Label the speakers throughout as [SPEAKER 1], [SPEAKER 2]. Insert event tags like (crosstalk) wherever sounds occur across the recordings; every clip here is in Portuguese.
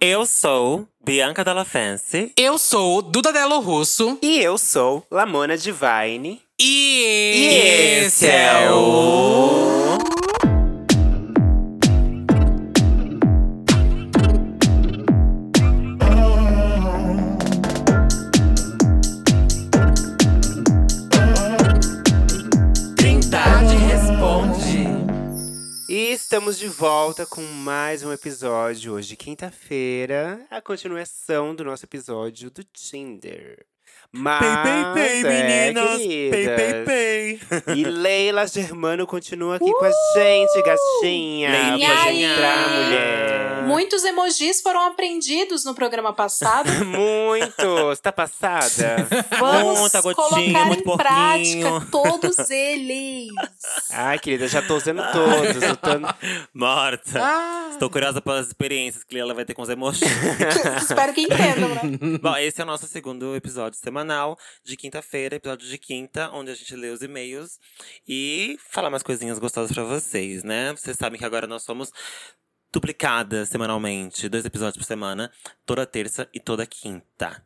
[SPEAKER 1] Eu sou Bianca Della Fancy.
[SPEAKER 2] Eu sou Duda Delo Russo.
[SPEAKER 3] E eu sou Lamona Divine.
[SPEAKER 2] E,
[SPEAKER 3] E esse é o. estamos de volta com mais um episódio hoje, quinta-feira, a continuação do nosso episódio do Tinder. Mas,
[SPEAKER 1] Pei, pei, pei,
[SPEAKER 3] é,
[SPEAKER 1] meninas. Pei, pei, pei. (laughs)
[SPEAKER 3] E Leila Germano continua aqui com a gente, gatinha. Pode entrar, mulher.
[SPEAKER 4] Muitos emojis foram aprendidos no programa passado. (laughs)
[SPEAKER 3] Muitos. Tá passada?
[SPEAKER 4] Vamos
[SPEAKER 1] Muita gotinha,
[SPEAKER 4] colocar
[SPEAKER 1] muito
[SPEAKER 4] em
[SPEAKER 1] porquinho.
[SPEAKER 4] prática todos eles.
[SPEAKER 3] Ai, querida, já tô usando todos. Eu tô...
[SPEAKER 1] Morta.
[SPEAKER 2] Ah.
[SPEAKER 1] Estou curiosa pelas experiências que ela vai ter com os emojis.
[SPEAKER 4] Espero que entendam, né? (laughs)
[SPEAKER 1] Bom, esse é o nosso segundo episódio semanal de quinta-feira, episódio de quinta, onde a gente lê os e-mails e fala umas coisinhas gostosas pra vocês, né? Vocês sabem que agora nós somos duplicadas semanalmente, dois episódios por semana, toda terça e toda quinta.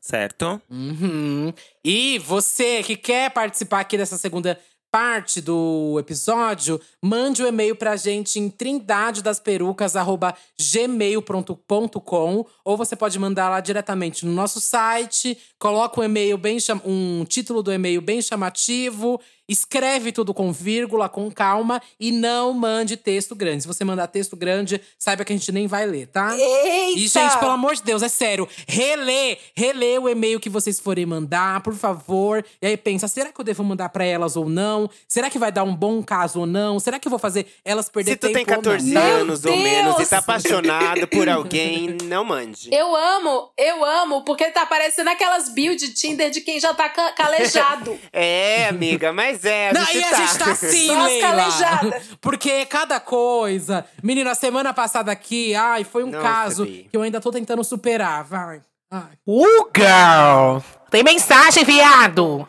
[SPEAKER 1] Certo?
[SPEAKER 2] Uhum. E você que quer participar aqui dessa segunda parte do episódio, mande um e-mail pra gente em trindadedasperucas@gmail.com ou você pode mandar lá diretamente no nosso site, coloca um e-mail bem um título do e-mail bem chamativo, escreve tudo com vírgula, com calma e não mande texto grande. Se você mandar texto grande, saiba que a gente nem vai ler, tá?
[SPEAKER 4] Eita!
[SPEAKER 2] E, gente, pelo amor de Deus, é sério. Relê, relê o e-mail que vocês forem mandar, por favor. E aí pensa, será que eu devo mandar pra elas ou não? Será que vai dar um bom caso ou não? Será que eu vou fazer elas perder
[SPEAKER 3] Se tu tem
[SPEAKER 2] tempo ou não?
[SPEAKER 3] 14
[SPEAKER 4] Meu
[SPEAKER 3] anos ou menos e
[SPEAKER 4] Deus!
[SPEAKER 3] tá apaixonado por alguém, não mande.
[SPEAKER 4] Eu amo, eu amo, porque tá parecendo aquelas build de Tinder de quem já tá ca- calejado. (laughs)
[SPEAKER 3] É, amiga, mas é, a
[SPEAKER 2] Não,
[SPEAKER 3] gente
[SPEAKER 2] e
[SPEAKER 3] tá.
[SPEAKER 2] a gente tá assim, (laughs)
[SPEAKER 4] Nossa,
[SPEAKER 2] Leila.
[SPEAKER 4] calejada.
[SPEAKER 2] Porque cada coisa… Menina, a semana passada aqui, ai, foi um
[SPEAKER 3] Nossa,
[SPEAKER 2] caso
[SPEAKER 3] Bi.
[SPEAKER 2] que eu ainda tô tentando superar, vai. Ai.
[SPEAKER 5] Uh, girl! Tem mensagem, viado!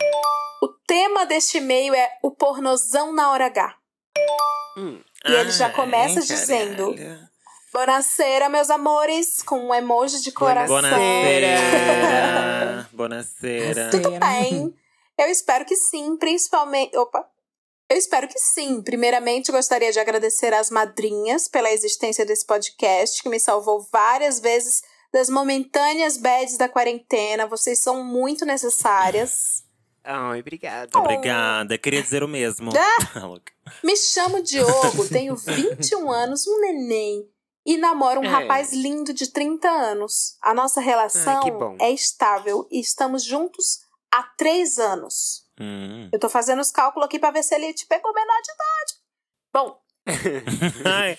[SPEAKER 4] O tema deste e-mail é o pornozão na hora H. E ele já começa dizendo: Bonacera, meus amores, com um emoji de coração.
[SPEAKER 1] Bonacera. Bonacera.
[SPEAKER 4] Tudo bem. Eu espero que sim, principalmente. Opa! Eu espero que sim. Primeiramente, gostaria de agradecer às madrinhas pela existência desse podcast, que me salvou várias vezes das momentâneas bads da quarentena. Vocês são muito necessárias.
[SPEAKER 3] Ai, obrigada.
[SPEAKER 1] Obrigada. Queria dizer o mesmo.
[SPEAKER 4] Ah. (laughs)
[SPEAKER 1] Louca.
[SPEAKER 4] Me chamo Diogo, tenho 21 anos, um neném. E namoro um
[SPEAKER 3] É.
[SPEAKER 4] rapaz lindo de 30 anos. A nossa relação
[SPEAKER 3] Ai,
[SPEAKER 4] é estável e estamos juntos há 3 anos.
[SPEAKER 1] Hum.
[SPEAKER 4] Eu tô fazendo os cálculos aqui pra ver se ele te pegou menor de idade. Bom,
[SPEAKER 1] Ai,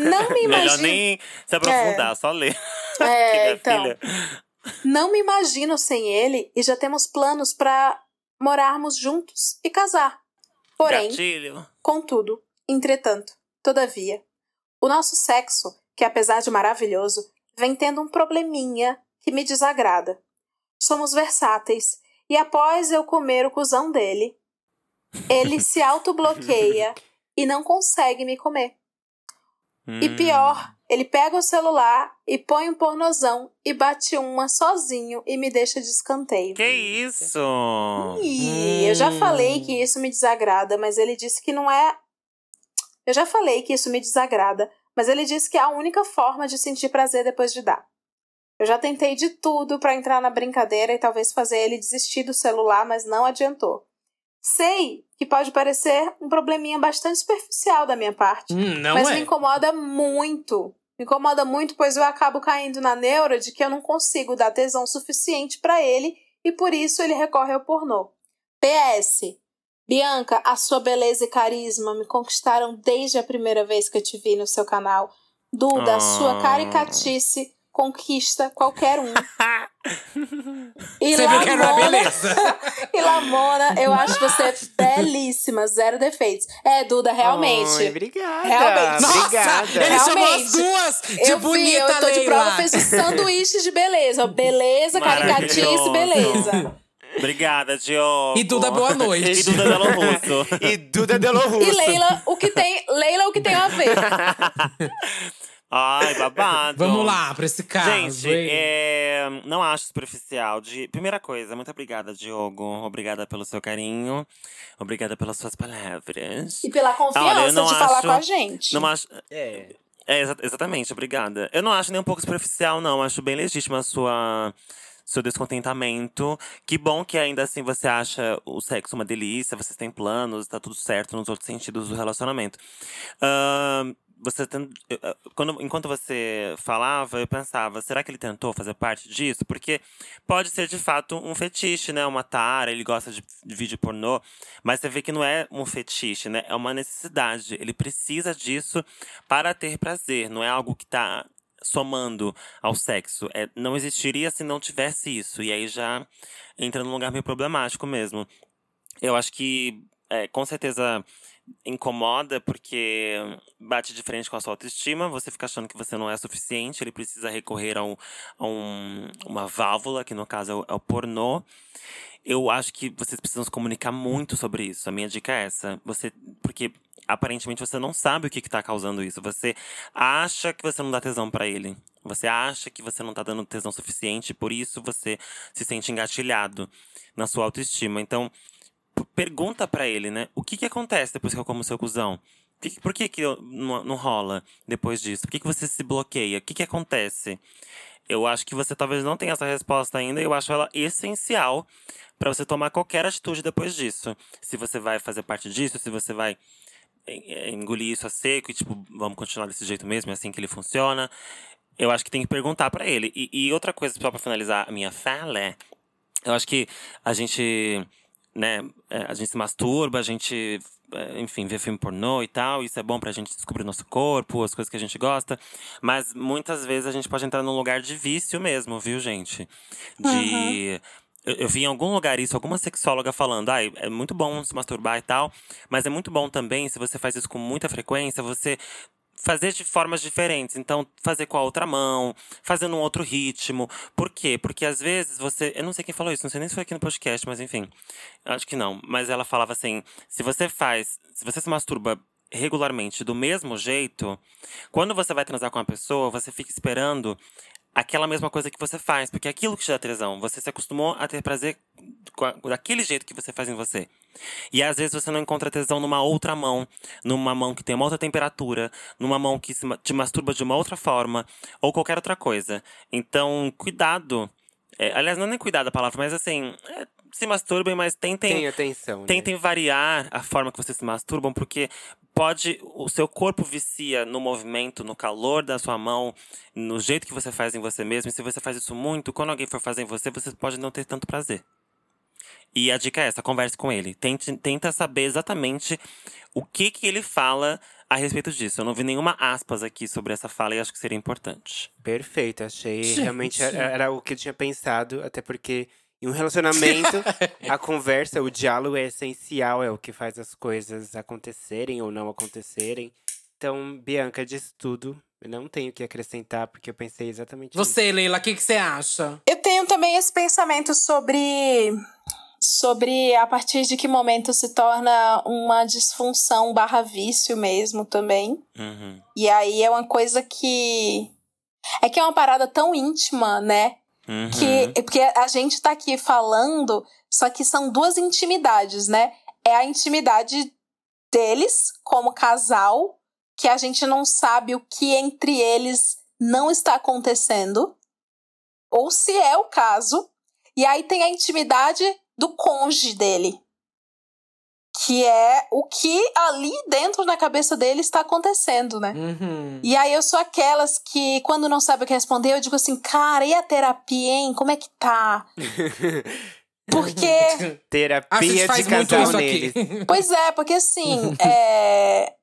[SPEAKER 4] não me
[SPEAKER 1] melhor
[SPEAKER 4] imagino.
[SPEAKER 1] nem se aprofundar, só ler.
[SPEAKER 4] É, (laughs) então.
[SPEAKER 1] filha.
[SPEAKER 4] Não me imagino sem ele e já temos planos pra morarmos juntos e casar. Porém,
[SPEAKER 1] Gatilho.
[SPEAKER 4] Contudo, entretanto, todavia, o nosso sexo, que apesar de maravilhoso, vem tendo um probleminha que me desagrada. Somos versáteis, e após eu comer o cuzão dele, ele (laughs) se autobloqueia e não consegue me comer. E
[SPEAKER 1] Hum.
[SPEAKER 4] pior, ele pega o celular e põe um pornozão e bate uma sozinho e me deixa de escanteio.
[SPEAKER 1] Que isso?
[SPEAKER 4] Ih, eu já
[SPEAKER 2] Hum.
[SPEAKER 4] falei que isso me desagrada, mas ele disse que não é. Eu já falei que isso me desagrada, mas ele disse que é a única forma de sentir prazer depois de dar. Eu já tentei de tudo pra entrar na brincadeira e talvez fazer ele desistir do celular, mas não adiantou. Sei que pode parecer um probleminha bastante superficial da minha parte,
[SPEAKER 2] Hum,
[SPEAKER 4] mas
[SPEAKER 2] é.
[SPEAKER 4] me incomoda muito. Me incomoda muito, pois eu acabo caindo na neura de que eu não consigo dar tesão suficiente pra ele e por isso ele recorre ao pornô. PS. Bianca, a sua beleza e carisma me conquistaram desde a primeira vez que eu te vi no seu canal. Duda, a sua
[SPEAKER 1] Ah.
[SPEAKER 4] caricatice conquista qualquer um. (laughs) E
[SPEAKER 2] Você viu que era uma
[SPEAKER 4] Lamona-
[SPEAKER 2] beleza. (laughs)
[SPEAKER 4] E Lamona, eu acho você belíssima, zero defeitos. É, Duda, realmente.
[SPEAKER 3] Ai, obrigada.
[SPEAKER 4] Realmente.
[SPEAKER 2] Nossa,
[SPEAKER 3] Obrigada.
[SPEAKER 2] ele chamou as
[SPEAKER 4] Realmente.
[SPEAKER 2] duas de
[SPEAKER 4] eu
[SPEAKER 2] bonita,
[SPEAKER 4] vi, eu tô de
[SPEAKER 2] Leila.
[SPEAKER 4] prova, fez o sanduíche de beleza. Beleza, caricatice, beleza.
[SPEAKER 1] Obrigada, Diogo.
[SPEAKER 2] E Duda, boa noite.
[SPEAKER 1] E Duda Delo Russo. (laughs)
[SPEAKER 3] E Duda Delo Russo.
[SPEAKER 4] E Leila, o que tem, Leila, o que tem a ver?
[SPEAKER 1] Ai, babado.
[SPEAKER 2] Vamos lá, pra esse caso.
[SPEAKER 1] Gente, é, não acho superficial. De... Primeira coisa, muito obrigada, Diogo. Obrigada pelo seu carinho. Obrigada pelas suas palavras.
[SPEAKER 4] E pela confiança
[SPEAKER 1] Olha,
[SPEAKER 4] de falar
[SPEAKER 1] acho-
[SPEAKER 4] com a gente.
[SPEAKER 1] Não acho.
[SPEAKER 3] É.
[SPEAKER 1] É, exa- exatamente, obrigada. Eu não acho nem um pouco superficial, não. Acho bem legítima a sua. Seu descontentamento. Que bom que ainda assim você acha o sexo uma delícia, vocês têm planos, tá tudo certo nos outros sentidos do relacionamento. Ahn, você quando, enquanto você falava, eu pensava, será que ele tentou fazer parte disso? Porque pode ser de fato um fetiche, né? Uma tara, ele gosta de, de vídeo pornô, mas você vê que não é um fetiche, né? É uma necessidade. Ele precisa disso para ter prazer, não é algo que tá somando ao sexo. É, não existiria se não tivesse isso. E aí já entra num lugar meio problemático mesmo. Eu acho que, é, com certeza, incomoda porque bate de frente com a sua autoestima. Você fica achando que você não é suficiente. Ele precisa recorrer a, um, a um- uma válvula, que no caso é o, é o pornô. Eu acho que vocês precisam se comunicar muito sobre isso. A minha dica é essa. Você, porque aparentemente você não sabe o que, que tá causando isso. Você acha que você não dá tesão pra ele. Você acha que você não tá dando tesão suficiente, por isso você se sente engatilhado na sua autoestima. Então, pergunta pra ele, né? O que que acontece depois que eu como seu cuzão? Por que, que, não, rola depois disso? Por que, que você se bloqueia? O que, que acontece? Eu acho que você talvez não tenha essa resposta ainda. Eu acho ela essencial pra você tomar qualquer atitude depois disso. Se você vai fazer parte disso, se você vai eh, eh, engolir isso a seco e, tipo, vamos continuar desse jeito mesmo, é assim que ele funciona. Eu acho que tem que perguntar pra ele. E, e outra coisa, só pra finalizar a minha fala, é. Eu acho que a gente, né, é, a gente se masturba, a gente, é, enfim, vê filme pornô e tal. Isso é bom pra gente descobrir nosso corpo, as coisas que a gente gosta. Mas muitas vezes a gente pode entrar num lugar de vício mesmo, viu, gente? De. Eu, eu vi em algum lugar isso, alguma sexóloga falando, ah, é muito bom se masturbar e tal, mas é muito bom também, se você faz isso com muita frequência, você fazer de formas diferentes. Então, fazer com a outra mão, fazer num outro ritmo. Por quê? Porque às vezes você. Eu não sei quem falou isso, não sei nem se foi aqui no podcast, mas enfim. Acho que não. Mas ela falava assim: se você faz. Se você se masturba regularmente do mesmo jeito, quando você vai transar com uma pessoa, você fica esperando aquela mesma coisa que você faz, porque é aquilo que te dá tesão. Você se acostumou a ter prazer daquele jeito que você faz em você. E às vezes você não encontra tesão numa outra mão, numa mão que tem uma outra temperatura, numa mão que te masturba de uma outra forma, ou qualquer outra coisa. Então, cuidado. É, aliás, não é nem cuidado a palavra, mas assim, é, se masturbem, mas tentem
[SPEAKER 3] Tem atenção, né?
[SPEAKER 1] Tentem variar a forma que vocês se masturbam, porque pode. O seu corpo vicia no movimento, no calor da sua mão, no jeito que você faz em você mesmo. E se você faz isso muito, quando alguém for fazer em você, você pode não ter tanto prazer. E a dica é essa: converse com ele. Tente, tenta saber exatamente o que, que ele fala a respeito disso. Eu não vi nenhuma aspas aqui sobre essa fala e acho que seria importante.
[SPEAKER 3] Perfeito, achei.
[SPEAKER 2] Gente.
[SPEAKER 3] Realmente era, era o que eu tinha pensado, até porque em um relacionamento, (laughs) a conversa, o diálogo é essencial, é o que faz as coisas acontecerem ou não acontecerem. Então, Bianca disse tudo. Eu não tenho o que acrescentar, porque eu pensei exatamente.
[SPEAKER 2] Você, Leila, o que, que você acha?
[SPEAKER 4] Eu tenho também esse pensamento sobre sobre a partir de que momento se torna uma disfunção barra vício mesmo também.
[SPEAKER 1] Uhum.
[SPEAKER 4] E aí é uma coisa que é que é uma parada tão íntima, né?
[SPEAKER 1] Uhum.
[SPEAKER 4] Que porque a gente tá aqui falando, só que são duas intimidades, né? É a intimidade deles como casal, que a gente não sabe o que entre eles não está acontecendo, ou se é o caso. E aí tem a intimidade do cônjuge dele, que é o que ali dentro na cabeça dele está acontecendo, né?
[SPEAKER 2] Uhum.
[SPEAKER 4] E aí eu sou aquelas que, quando não sabe o que responder, eu digo assim, cara, e a terapia, hein? Como é que tá? (laughs) Porque.
[SPEAKER 3] Terapia
[SPEAKER 2] gente
[SPEAKER 3] de
[SPEAKER 2] faz muito
[SPEAKER 3] casal
[SPEAKER 2] isso
[SPEAKER 3] neles.
[SPEAKER 2] aqui. (laughs)
[SPEAKER 4] Pois é, porque assim. é...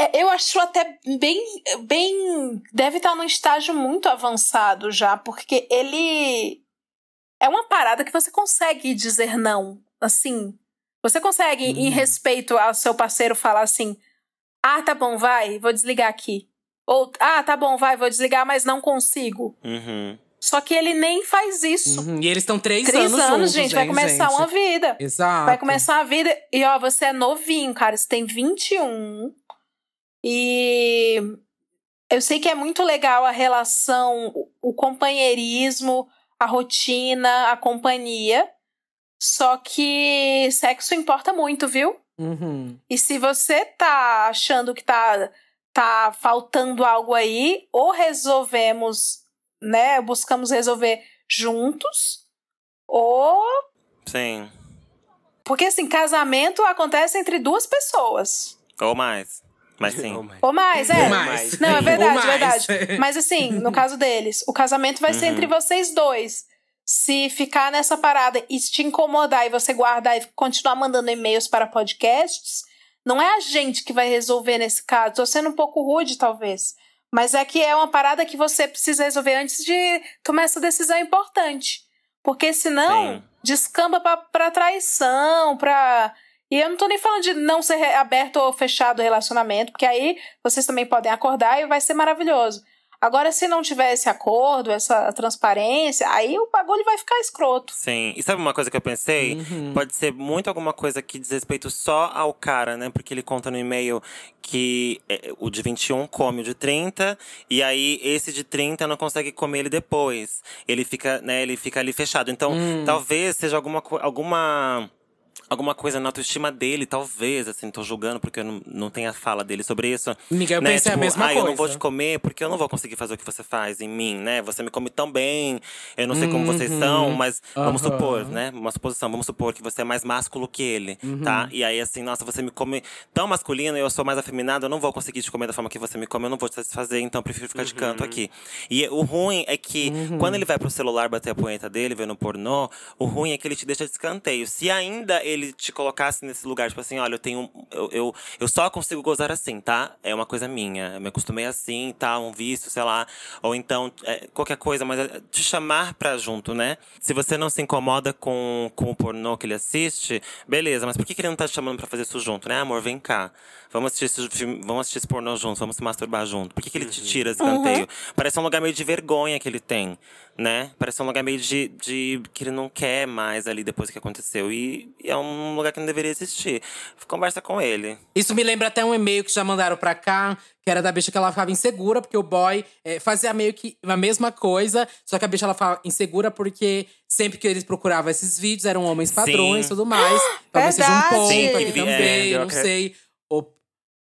[SPEAKER 4] é, Eu acho até bem. bem. Deve estar num estágio muito avançado já, porque ele. É uma parada que você consegue dizer não. Assim. Você consegue, em
[SPEAKER 2] Uhum.
[SPEAKER 4] respeito ao seu parceiro, falar assim: ah, tá bom, vai, vou desligar aqui. Ou, ah, tá bom, vai, vou desligar, mas não consigo.
[SPEAKER 1] Uhum.
[SPEAKER 4] Só que ele nem faz isso.
[SPEAKER 2] Uhum. E eles estão três,
[SPEAKER 4] Três
[SPEAKER 2] anos,
[SPEAKER 4] anos,
[SPEAKER 2] juntos,
[SPEAKER 4] gente, vai começar
[SPEAKER 2] gente?
[SPEAKER 4] uma vida.
[SPEAKER 2] Exato.
[SPEAKER 4] Vai começar a vida. E ó, você é novinho, cara. Você tem 21. E. eu sei que é muito legal a relação, o companheirismo, a rotina, a companhia. Só que sexo importa muito, viu?
[SPEAKER 2] Uhum.
[SPEAKER 4] E se você tá achando que tá, tá faltando algo aí, ou resolvemos, né? Buscamos resolver juntos, ou.
[SPEAKER 1] Sim.
[SPEAKER 4] Porque assim, casamento acontece entre duas pessoas.
[SPEAKER 1] Ou mais. Mas (laughs) sim.
[SPEAKER 3] Oh my-
[SPEAKER 4] Ou mais, é.
[SPEAKER 2] Ou mais.
[SPEAKER 4] Não, é (laughs) verdade,
[SPEAKER 2] Ou mais.
[SPEAKER 4] verdade. (laughs) Mas assim, no caso deles, o casamento vai ser
[SPEAKER 1] Uhum.
[SPEAKER 4] entre vocês dois. Se ficar nessa parada e te incomodar e você guardar e continuar mandando e-mails para podcasts, não é a gente que vai resolver nesse caso. Tô sendo um pouco rude, talvez. Mas é que é uma parada que você precisa resolver antes de tomar essa decisão importante. Porque senão
[SPEAKER 1] Sim.
[SPEAKER 4] descamba pra, pra traição, pra. E eu não tô nem falando de não ser aberto ou fechado o relacionamento, porque aí vocês também podem acordar e vai ser maravilhoso. Agora, se não tiver esse acordo, essa transparência, aí o bagulho vai ficar escroto.
[SPEAKER 1] Sim. E sabe uma coisa que eu pensei?
[SPEAKER 2] Uhum.
[SPEAKER 1] Pode ser muito alguma coisa que diz respeito só ao cara, né? Porque ele conta no e-mail que é, o de 21 come o de 30, e aí esse de 30 não consegue comer ele depois. Ele fica, né, ele fica ali fechado. Então,
[SPEAKER 2] Hum.
[SPEAKER 1] talvez seja alguma alguma alguma coisa na autoestima dele, talvez, assim, tô julgando porque eu não, não tenho a fala dele sobre isso.
[SPEAKER 2] Miguel, eu
[SPEAKER 1] né?
[SPEAKER 2] pensei a
[SPEAKER 1] Tipo,
[SPEAKER 2] mesma
[SPEAKER 1] ah,
[SPEAKER 2] coisa.
[SPEAKER 1] eu não vou te comer porque eu não vou conseguir fazer o que você faz em mim, né? Você me come tão bem, eu não sei como vocês
[SPEAKER 2] Uhum.
[SPEAKER 1] são, mas vamos
[SPEAKER 2] Aham.
[SPEAKER 1] supor, né? Uma suposição, vamos supor que você é mais másculo que ele,
[SPEAKER 2] Uhum.
[SPEAKER 1] tá? E aí, assim, nossa, você me come tão masculino e eu sou mais afeminado, eu não vou conseguir te comer da forma que você me come, eu não vou te satisfazer, então eu prefiro ficar de canto aqui. E o ruim é que
[SPEAKER 2] Uhum.
[SPEAKER 1] quando ele vai pro celular bater a punheta dele, vendo pornô, o ruim é que ele te deixa de escanteio. Se ainda ele te colocasse nesse lugar, tipo assim, olha, eu tenho. Eu, eu, eu só consigo gozar assim, tá? É uma coisa minha. Eu me acostumei assim, tá? Um vício, sei lá. Ou então, é, qualquer coisa, mas é te chamar pra junto, né? Se você não se incomoda com, com o pornô que ele assiste, beleza, mas por que, que ele não tá te chamando pra fazer isso junto, né? Amor, vem cá. Vamos assistir esse filme, vamos assistir esse pornô juntos, vamos se masturbar junto. Por que, que ele te tira esse canteio? Parece um lugar meio de vergonha que ele tem, né? Parece um lugar meio de, de que ele não quer mais ali depois que aconteceu. E, e é um lugar que não deveria existir. Conversa com ele.
[SPEAKER 2] Isso me lembra até um e-mail que já mandaram pra cá, que era da bicha que ela ficava insegura, porque o boy eh, fazia meio que a mesma coisa, só que a bicha ela ficava insegura porque sempre que eles procuravam esses vídeos eram homens padrões e tudo mais. (gasps) Talvez seja um
[SPEAKER 4] Verdade!
[SPEAKER 2] ponto
[SPEAKER 1] Sim,
[SPEAKER 2] aqui também,
[SPEAKER 1] é,
[SPEAKER 3] eu
[SPEAKER 2] não sei. O-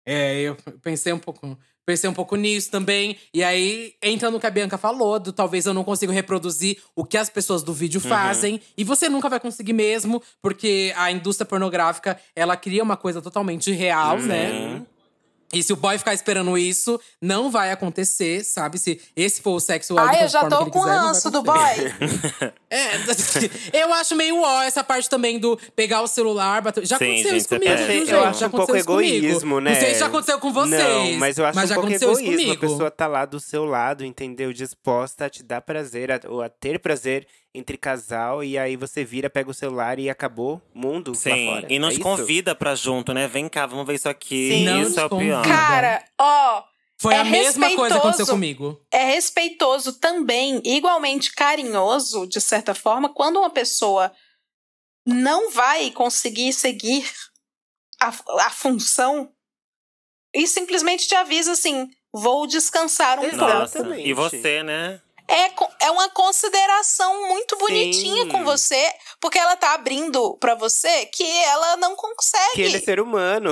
[SPEAKER 2] é, eu pensei um pouco. Pensei um pouco nisso também. E aí, entra no que a Bianca falou, do talvez eu não consiga reproduzir o que as pessoas do vídeo
[SPEAKER 1] Uhum.
[SPEAKER 2] fazem. E você nunca vai conseguir mesmo, porque a indústria pornográfica, ela cria uma coisa totalmente real, né?
[SPEAKER 1] Sim.
[SPEAKER 2] E se o boy ficar esperando isso, não vai acontecer, sabe? Se esse for o sexo
[SPEAKER 4] Ai, eu já tô com ranço do boy. (laughs)
[SPEAKER 2] É, (laughs) eu acho meio ó essa parte também do pegar o celular, bater. Já
[SPEAKER 1] Sim,
[SPEAKER 2] aconteceu
[SPEAKER 1] gente,
[SPEAKER 2] isso
[SPEAKER 1] você
[SPEAKER 2] comigo,
[SPEAKER 1] perde.
[SPEAKER 2] viu,
[SPEAKER 1] Eu
[SPEAKER 2] gente?
[SPEAKER 1] acho
[SPEAKER 2] já
[SPEAKER 3] um pouco
[SPEAKER 2] isso comigo.
[SPEAKER 3] egoísmo, né?
[SPEAKER 2] Não sei se já aconteceu com vocês.
[SPEAKER 3] Não, mas eu acho
[SPEAKER 2] já
[SPEAKER 3] um pouco egoísmo. A pessoa tá lá do seu lado, entendeu? Disposta a te dar prazer, a, ou a ter prazer entre casal. E aí você vira, pega o celular e acabou. Mundo lá
[SPEAKER 1] Sim.
[SPEAKER 3] fora.
[SPEAKER 1] E não
[SPEAKER 3] É
[SPEAKER 1] te
[SPEAKER 3] isso?
[SPEAKER 1] convida pra junto, né? Vem cá, vamos ver isso aqui.
[SPEAKER 2] Sim. Não
[SPEAKER 1] isso é o pior.
[SPEAKER 4] Cara, ó,
[SPEAKER 2] Foi
[SPEAKER 4] É
[SPEAKER 2] a mesma coisa que aconteceu
[SPEAKER 4] respeitoso.
[SPEAKER 2] comigo.
[SPEAKER 4] é respeitoso também, igualmente carinhoso, de certa forma, quando uma pessoa não vai conseguir seguir a, a função e simplesmente te avisa assim: vou descansar um
[SPEAKER 3] Exato.
[SPEAKER 4] pouco.
[SPEAKER 3] Exatamente.
[SPEAKER 1] E você, né?
[SPEAKER 4] É, é uma consideração muito bonitinha
[SPEAKER 3] Sim.
[SPEAKER 4] com você, porque ela tá abrindo pra você que ela não consegue.
[SPEAKER 3] Que ele é ser humano,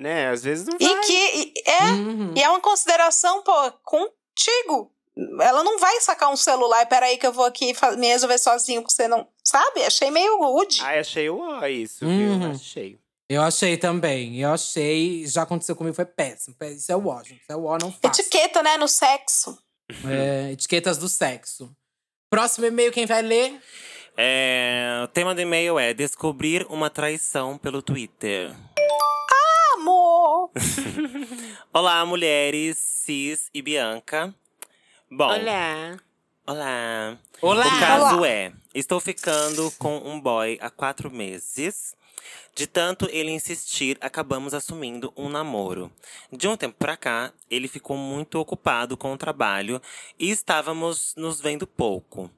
[SPEAKER 3] né? Às vezes não vai.
[SPEAKER 4] E que e- é,
[SPEAKER 2] Uhum.
[SPEAKER 4] e é uma consideração, pô, contigo. Ela não vai sacar um celular, peraí que eu vou aqui me resolver sozinho, porque você não. Sabe? Achei meio rude.
[SPEAKER 3] Ai, achei o ó isso,
[SPEAKER 2] Uhum.
[SPEAKER 3] viu? Achei.
[SPEAKER 2] Eu achei também. Eu achei. Já aconteceu comigo, foi péssimo. Pé- Isso é o ó, gente. Isso é o ó, não faça.
[SPEAKER 4] Etiqueta, né, no sexo.
[SPEAKER 2] É, etiquetas do sexo. Próximo e-mail, quem vai ler?
[SPEAKER 1] É, o tema do e-mail é descobrir uma traição pelo Twitter.
[SPEAKER 4] Amor! (laughs)
[SPEAKER 1] Olá, mulheres, Cis e Bianca. Bom,
[SPEAKER 3] Olá.
[SPEAKER 1] olá.
[SPEAKER 2] Olá!
[SPEAKER 1] O caso
[SPEAKER 4] Olá.
[SPEAKER 1] é: estou ficando com um boy há quatro meses. De tanto ele insistir, acabamos assumindo um namoro. De um tempo pra cá, ele ficou muito ocupado com o trabalho e estávamos nos vendo pouco.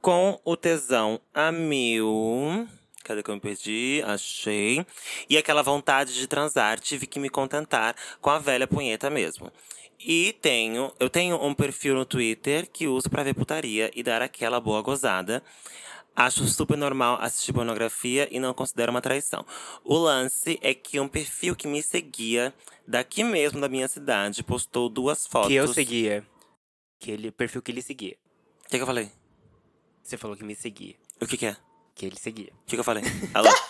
[SPEAKER 1] Com o tesão a mil. Cadê que eu me perdi? Achei. E aquela vontade de transar, tive que me contentar com a velha punheta mesmo. E tenho, eu tenho um perfil no Twitter que uso pra ver putaria e dar aquela boa gozada. Acho super normal assistir pornografia e não considero uma traição. O lance é que um perfil que me seguia daqui mesmo da minha cidade postou duas fotos.
[SPEAKER 3] Que eu seguia. Que ele, perfil que ele seguia.
[SPEAKER 1] O que, que eu falei?
[SPEAKER 3] Você falou que me seguia.
[SPEAKER 1] O que, que é?
[SPEAKER 3] Que ele seguia.
[SPEAKER 1] O que, que eu falei? (laughs) Alô? (laughs)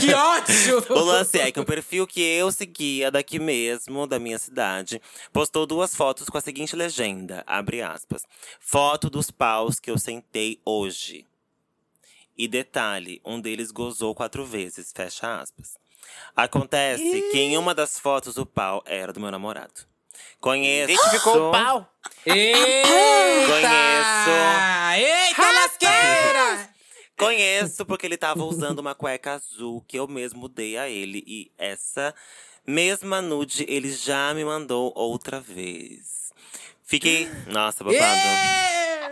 [SPEAKER 2] Que ódio!
[SPEAKER 1] O lance é que um perfil que eu seguia daqui mesmo, da minha cidade, postou duas fotos com a seguinte legenda, abre aspas. Foto dos paus que eu sentei hoje. E detalhe, um deles gozou quatro vezes, fecha aspas. Acontece que em uma das fotos o pau era do meu namorado. Conheço.
[SPEAKER 3] Identificou o pau.
[SPEAKER 2] Eita!
[SPEAKER 1] Conheço.
[SPEAKER 2] Eita, lasqueira!
[SPEAKER 1] Conheço porque ele tava usando uma cueca azul que eu mesmo dei a ele. E essa mesma nude ele já me mandou outra vez. Fiquei. Nossa, babado.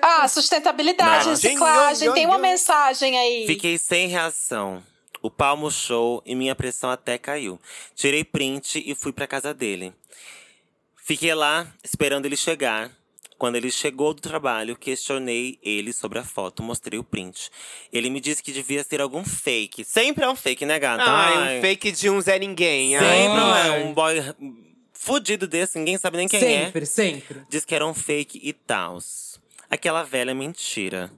[SPEAKER 4] Ah, sustentabilidade,
[SPEAKER 1] Não.
[SPEAKER 4] reciclagem, tem uma mensagem aí.
[SPEAKER 1] Fiquei sem reação. O pau murchou e minha pressão até caiu. Tirei print e fui pra casa dele. Fiquei lá esperando ele chegar. Quando ele chegou do trabalho, questionei ele sobre a foto, mostrei o print. Ele me disse que devia ser algum fake. Sempre é um fake, né, gata?
[SPEAKER 3] Ai,
[SPEAKER 1] Ai,
[SPEAKER 3] um fake de um Zé Ninguém.
[SPEAKER 1] Sempre
[SPEAKER 2] Ai.
[SPEAKER 1] é um boy fudido desse, ninguém sabe nem quem é.
[SPEAKER 2] sempre, sempre.
[SPEAKER 1] Diz que era um fake e tals. Aquela velha mentira.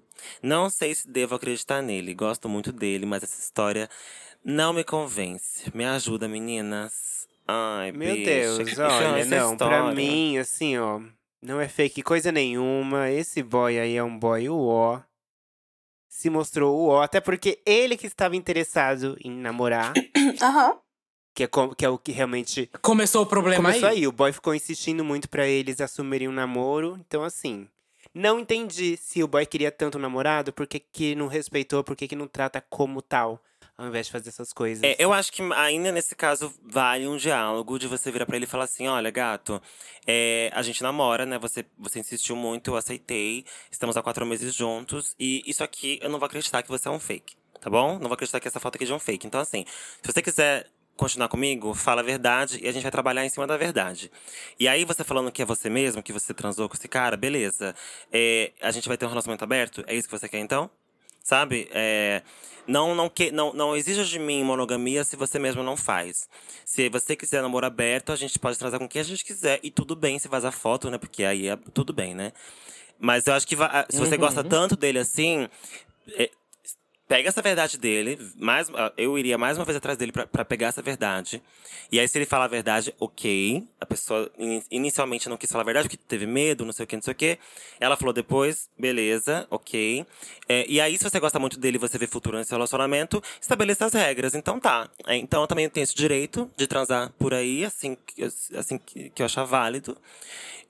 [SPEAKER 1] Não sei se devo acreditar nele. Gosto muito dele, mas essa história não me convence. Me ajuda, meninas. Ai,
[SPEAKER 3] Meu
[SPEAKER 1] bicha,
[SPEAKER 3] Deus, olha, não, pra
[SPEAKER 1] história.
[SPEAKER 3] mim, assim, ó, não é fake coisa nenhuma. Esse boy aí é um boy uó. Se mostrou uó, até porque ele que estava interessado em namorar, (coughs)
[SPEAKER 4] Aham.
[SPEAKER 3] que é, que é o que realmente
[SPEAKER 2] Começou o problema
[SPEAKER 3] começou
[SPEAKER 2] aí?
[SPEAKER 3] aí. O boy ficou insistindo muito pra eles assumirem um namoro. Então, assim, não entendi se o boy queria tanto um namorado, por que, que não respeitou, por que, que não trata como tal, ao invés de fazer essas coisas.
[SPEAKER 1] É, eu acho que ainda nesse caso vale um diálogo de você virar pra ele e falar assim: olha, gato, é, a gente namora, né? Você, você insistiu muito, eu aceitei. Estamos há quatro meses juntos. E isso aqui eu não vou acreditar que você é um fake, tá bom? Não vou acreditar que essa foto aqui é de um fake. Então, assim, se você quiser continuar comigo, fala a verdade e a gente vai trabalhar em cima da verdade. E aí, você falando que é você mesmo, que você transou com esse cara, beleza. É, a gente vai ter um relacionamento aberto? É isso que você quer então? Sabe? É, não, não, que, não, não exija de mim monogamia se você mesmo não faz. Se você quiser namoro aberto, a gente pode transar com quem a gente quiser. E tudo bem se vazar foto, né? Porque aí é tudo bem, né? Mas eu acho que se você gosta tanto dele assim. Pega essa verdade dele, mais, ah, eu iria mais uma vez atrás dele pra pegar essa verdade. E aí, se ele falar a verdade, ok. A pessoa ini- inicialmente não quis falar a verdade, porque teve medo, não sei o que, não sei o que. Ela falou depois, beleza, ok. É, e aí, se você gosta muito dele você vê futuro nesse relacionamento, estabeleça as regras. Então tá. É, então eu também tenho esse direito de transar por aí, assim, assim que, que eu achar válido.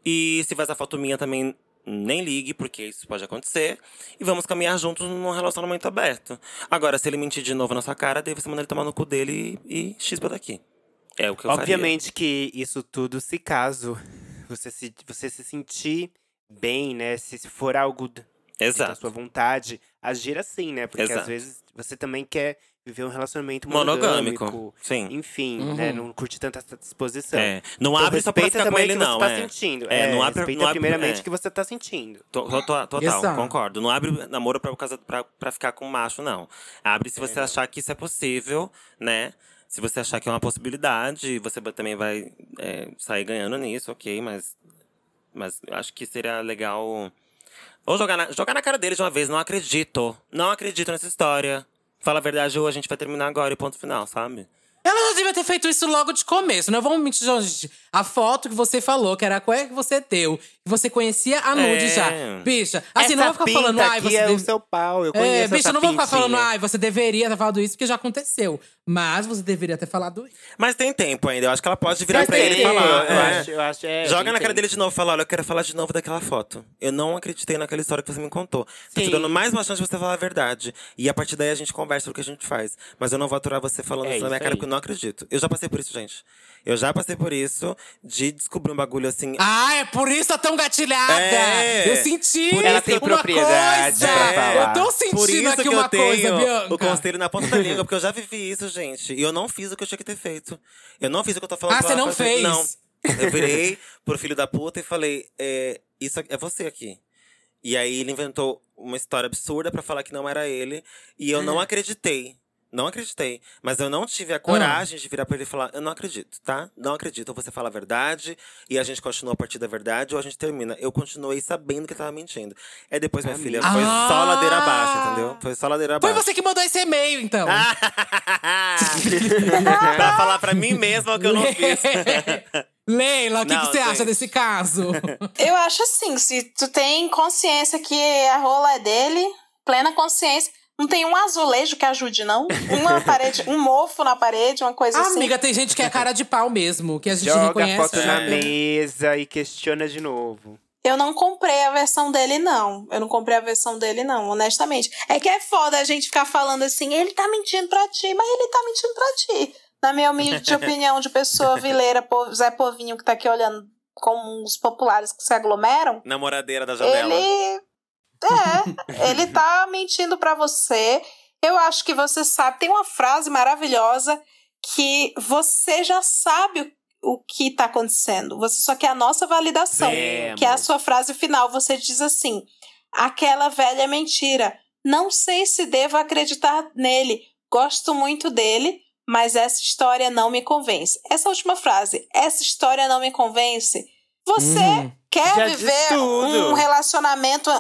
[SPEAKER 1] E se vazar foto minha também, nem ligue, porque isso pode acontecer. E vamos caminhar juntos num relacionamento aberto. Agora, se ele mentir de novo na sua cara, daí você manda ele tomar no cu dele e, e chispa daqui. É o que eu
[SPEAKER 3] Obviamente que isso tudo, se caso você se, você se sentir bem, né? Se for algo
[SPEAKER 1] faria.
[SPEAKER 3] da sua vontade, agir assim, né? Porque
[SPEAKER 1] Exato.
[SPEAKER 3] às vezes você também quer viver um relacionamento
[SPEAKER 1] Monogâmico.
[SPEAKER 3] monogâmico.
[SPEAKER 1] Sim.
[SPEAKER 3] Enfim, né? Não curte tanta essa disposição.
[SPEAKER 1] É. Não
[SPEAKER 3] Então,
[SPEAKER 1] abre só pra ficar com
[SPEAKER 3] também
[SPEAKER 1] ele, não.
[SPEAKER 3] você tá
[SPEAKER 1] é.
[SPEAKER 3] sentindo.
[SPEAKER 1] É,
[SPEAKER 3] É,
[SPEAKER 1] não abre-
[SPEAKER 3] respeita
[SPEAKER 1] não abre-
[SPEAKER 3] primeiramente
[SPEAKER 1] é.
[SPEAKER 3] o que você tá sentindo.
[SPEAKER 1] To- to- to- Total,
[SPEAKER 2] Exato.
[SPEAKER 1] concordo. Não abre namoro pra, pra, pra ficar com macho, não. Abre se você achar que isso é possível, né? Se você achar que é uma possibilidade, você também vai é, sair ganhando nisso, ok, mas. Mas acho que seria legal. Ou jogar na, jogar na cara dele de uma vez. Não acredito. Não acredito nessa história. Fala a verdade ou a gente vai terminar agora e ponto final, sabe?
[SPEAKER 2] Ela já devia ter feito isso logo de começo, não vamos mentir, gente. A foto que você falou, que era a cueca que você deu, que você conhecia a nude
[SPEAKER 1] É.
[SPEAKER 2] já. Bicha, assim,
[SPEAKER 3] Essa
[SPEAKER 2] não vou ficar falando, ai,
[SPEAKER 3] aqui
[SPEAKER 2] você.
[SPEAKER 3] é
[SPEAKER 2] deve-
[SPEAKER 3] o seu pau, eu
[SPEAKER 2] É,
[SPEAKER 3] conheço
[SPEAKER 2] bicha,
[SPEAKER 3] essa
[SPEAKER 2] não vou ficar falando, ai, você deveria ter falado isso porque já aconteceu. Mas você deveria ter falado isso.
[SPEAKER 1] Mas tem tempo ainda. Eu acho que ela pode virar
[SPEAKER 3] Mas
[SPEAKER 1] pra
[SPEAKER 3] tem
[SPEAKER 1] ele e falar.
[SPEAKER 3] Eu
[SPEAKER 1] é.
[SPEAKER 3] acho, eu acho, é,
[SPEAKER 1] Joga na cara
[SPEAKER 3] tempo.
[SPEAKER 1] dele de novo e fala: olha, eu quero falar de novo daquela foto. Eu não acreditei naquela história que você me contou. Tô te
[SPEAKER 3] Sim.
[SPEAKER 1] dando mais uma chance de você falar a verdade. E a partir daí a gente conversa o que a gente faz. Mas eu não vou aturar você falando
[SPEAKER 3] É
[SPEAKER 1] isso na minha
[SPEAKER 3] isso
[SPEAKER 1] cara,
[SPEAKER 3] aí.
[SPEAKER 1] porque eu não acredito. Eu já passei por isso, gente. Eu já passei por isso de descobrir um bagulho assim.
[SPEAKER 2] Ah, é por isso tá tão gatilhada!
[SPEAKER 1] É.
[SPEAKER 2] Eu senti
[SPEAKER 1] Por
[SPEAKER 3] Ela
[SPEAKER 1] isso
[SPEAKER 3] tem
[SPEAKER 2] uma
[SPEAKER 3] propriedade
[SPEAKER 2] coisa.
[SPEAKER 3] pra falar.
[SPEAKER 2] Eu tô
[SPEAKER 1] Por
[SPEAKER 2] sentindo
[SPEAKER 1] isso
[SPEAKER 2] aqui
[SPEAKER 1] que
[SPEAKER 2] uma
[SPEAKER 1] eu tenho
[SPEAKER 2] coisa, Bianca.
[SPEAKER 1] o conselho na ponta da língua, porque eu já vivi isso, gente. E eu não fiz o que eu tinha que ter feito. Eu não fiz o que eu tô falando
[SPEAKER 2] Ah,
[SPEAKER 1] pra
[SPEAKER 2] você
[SPEAKER 1] ela
[SPEAKER 2] não
[SPEAKER 1] fazer.
[SPEAKER 2] fez?
[SPEAKER 1] Não. Eu virei (laughs) pro filho da puta e falei: é, Isso é você aqui. E aí ele inventou uma história absurda pra falar que não era ele. E eu não acreditei. Não acreditei. Mas eu não tive a coragem de virar pra ele e falar: Eu não acredito, tá? Não acredito. Ou você fala a verdade e a gente continua a partir da verdade, ou a gente termina. Eu continuei sabendo que tava mentindo. Aí depois, minha filha, foi
[SPEAKER 2] Ah!
[SPEAKER 1] só ladeira abaixo, entendeu? Foi só ladeira
[SPEAKER 2] Foi
[SPEAKER 1] abaixo.
[SPEAKER 2] você que mandou esse e-mail, então. (laughs)
[SPEAKER 1] pra falar pra mim mesma o que eu não fiz. (laughs)
[SPEAKER 2] Leila, o que, você acha desse caso? (laughs)
[SPEAKER 4] Eu acho assim, se tu tem consciência que a rola é dele, plena consciência, não tem um azulejo que ajude, não? Uma (laughs) parede, um mofo na parede, uma coisa assim.
[SPEAKER 2] Amiga, tem gente que é cara de pau mesmo, que a gente
[SPEAKER 3] Joga a
[SPEAKER 2] reconhece.
[SPEAKER 3] foto na
[SPEAKER 2] É.
[SPEAKER 3] mesa e questiona de novo.
[SPEAKER 4] Eu não comprei a versão dele, não. Eu não comprei a versão dele, não, honestamente. É que é foda a gente ficar falando assim, ele tá mentindo pra ti, mas ele tá mentindo pra ti. Na minha humilde (laughs) opinião de pessoa vileira, Zé Povinho, que tá aqui olhando como os populares que se aglomeram,
[SPEAKER 1] Namoradeira da janela.
[SPEAKER 4] ele. É, ele tá mentindo pra você. Eu acho que você sabe. Tem uma frase maravilhosa que você já sabe o, o que tá acontecendo. Você só quer a nossa validação.
[SPEAKER 3] Sim,
[SPEAKER 4] que é a sua frase final. Você diz assim: aquela velha mentira. Não sei se devo acreditar nele. Gosto muito dele, mas essa história não me convence. Essa última frase, essa história não me convence. Você
[SPEAKER 2] Uhum.
[SPEAKER 4] quer viver um relacionamento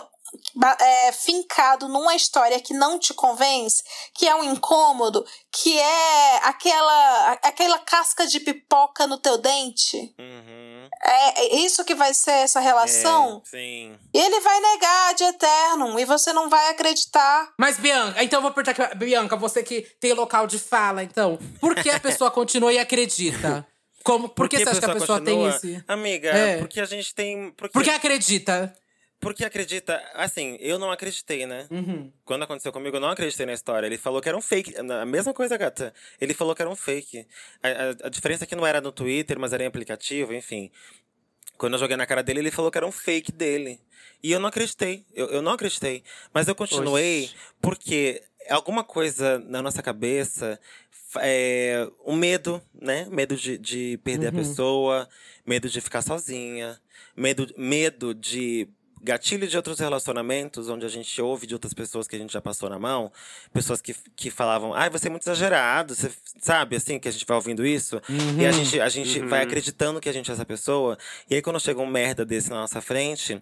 [SPEAKER 4] é, fincado numa história que não te convence, que é um incômodo, que é aquela, aquela casca de pipoca no teu dente?
[SPEAKER 1] Uhum.
[SPEAKER 4] É é isso que vai ser essa relação?
[SPEAKER 1] É, sim.
[SPEAKER 4] E ele vai negar de eterno e você não vai acreditar.
[SPEAKER 2] Mas, Bianca, então eu vou perguntar aqui, Bianca, você que tem local de fala, então, por que a pessoa (laughs) continua e acredita? Como, por, que, você acha que a pessoa tem
[SPEAKER 1] continua?
[SPEAKER 2] esse.
[SPEAKER 1] Amiga,
[SPEAKER 2] É.
[SPEAKER 1] porque a gente tem. Porque,
[SPEAKER 2] Por que acredita?
[SPEAKER 1] Porque acredita. Assim, eu não acreditei, né?
[SPEAKER 2] Uhum.
[SPEAKER 1] Quando aconteceu comigo, eu não acreditei na história. Ele falou que era um fake. A mesma coisa, gata. Ele falou que era um fake. A, a- a diferença é que não era no Twitter, mas era em aplicativo, enfim. Quando eu joguei na cara dele, ele falou que era um fake dele. E eu não acreditei. Eu, eu não acreditei. Mas eu continuei
[SPEAKER 3] Oxi.
[SPEAKER 1] porque alguma coisa na nossa cabeça. É, o medo, né? Medo de, de perder a pessoa, medo de ficar sozinha, medo, medo de gatilho de outros relacionamentos, onde a gente ouve de outras pessoas que a gente já passou na mão, pessoas que, que falavam, ai, você é muito exagerado, você sabe, assim, que a gente vai ouvindo isso, e a gente, a gente vai acreditando que a gente é essa pessoa, e aí quando chega um merda desse na nossa frente,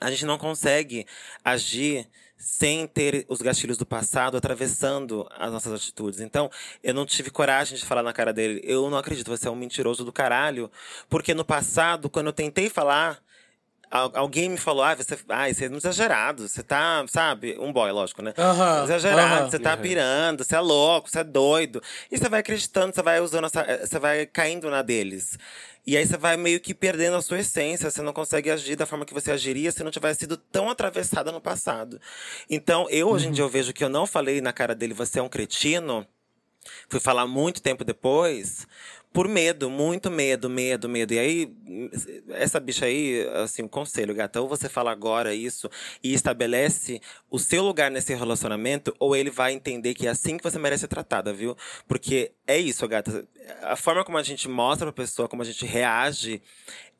[SPEAKER 1] a gente não consegue agir sem ter os gatilhos do passado atravessando as nossas atitudes. Então, eu não tive coragem de falar na cara dele, eu não acredito, você é um mentiroso do caralho, porque no passado, quando eu tentei falar, Al- Alguém me falou, ah, você, ah, você é muito exagerado, você tá, sabe? Um boy, lógico, né? Exagerado, você tá pirando, você é louco, você é doido. E você vai acreditando, você vai usando essa. eh, Você vai caindo na deles. E aí você vai meio que perdendo a sua essência, você não consegue agir da forma que você agiria se não tivesse sido tão atravessada no passado. Então, eu hoje em dia eu vejo que eu não falei na cara dele, você é um cretino. Fui falar muito tempo depois, por medo, muito medo, medo, medo. E aí, essa bicha aí, assim, um conselho, gata, ou você fala agora isso e estabelece o seu lugar nesse relacionamento, ou ele vai entender que é assim que você merece ser tratada, viu? Porque é isso, gata. A forma como a gente mostra pra pessoa, como a gente reage,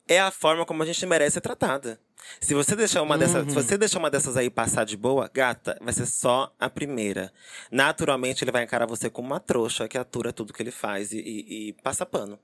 [SPEAKER 1] é a forma como a gente merece ser tratada. Se você deixar uma dessas, se você deixar uma dessas aí passar de boa, gata, vai ser só a primeira. Naturalmente ele vai encarar você como uma trouxa que atura tudo que ele faz e, e- e passa pano.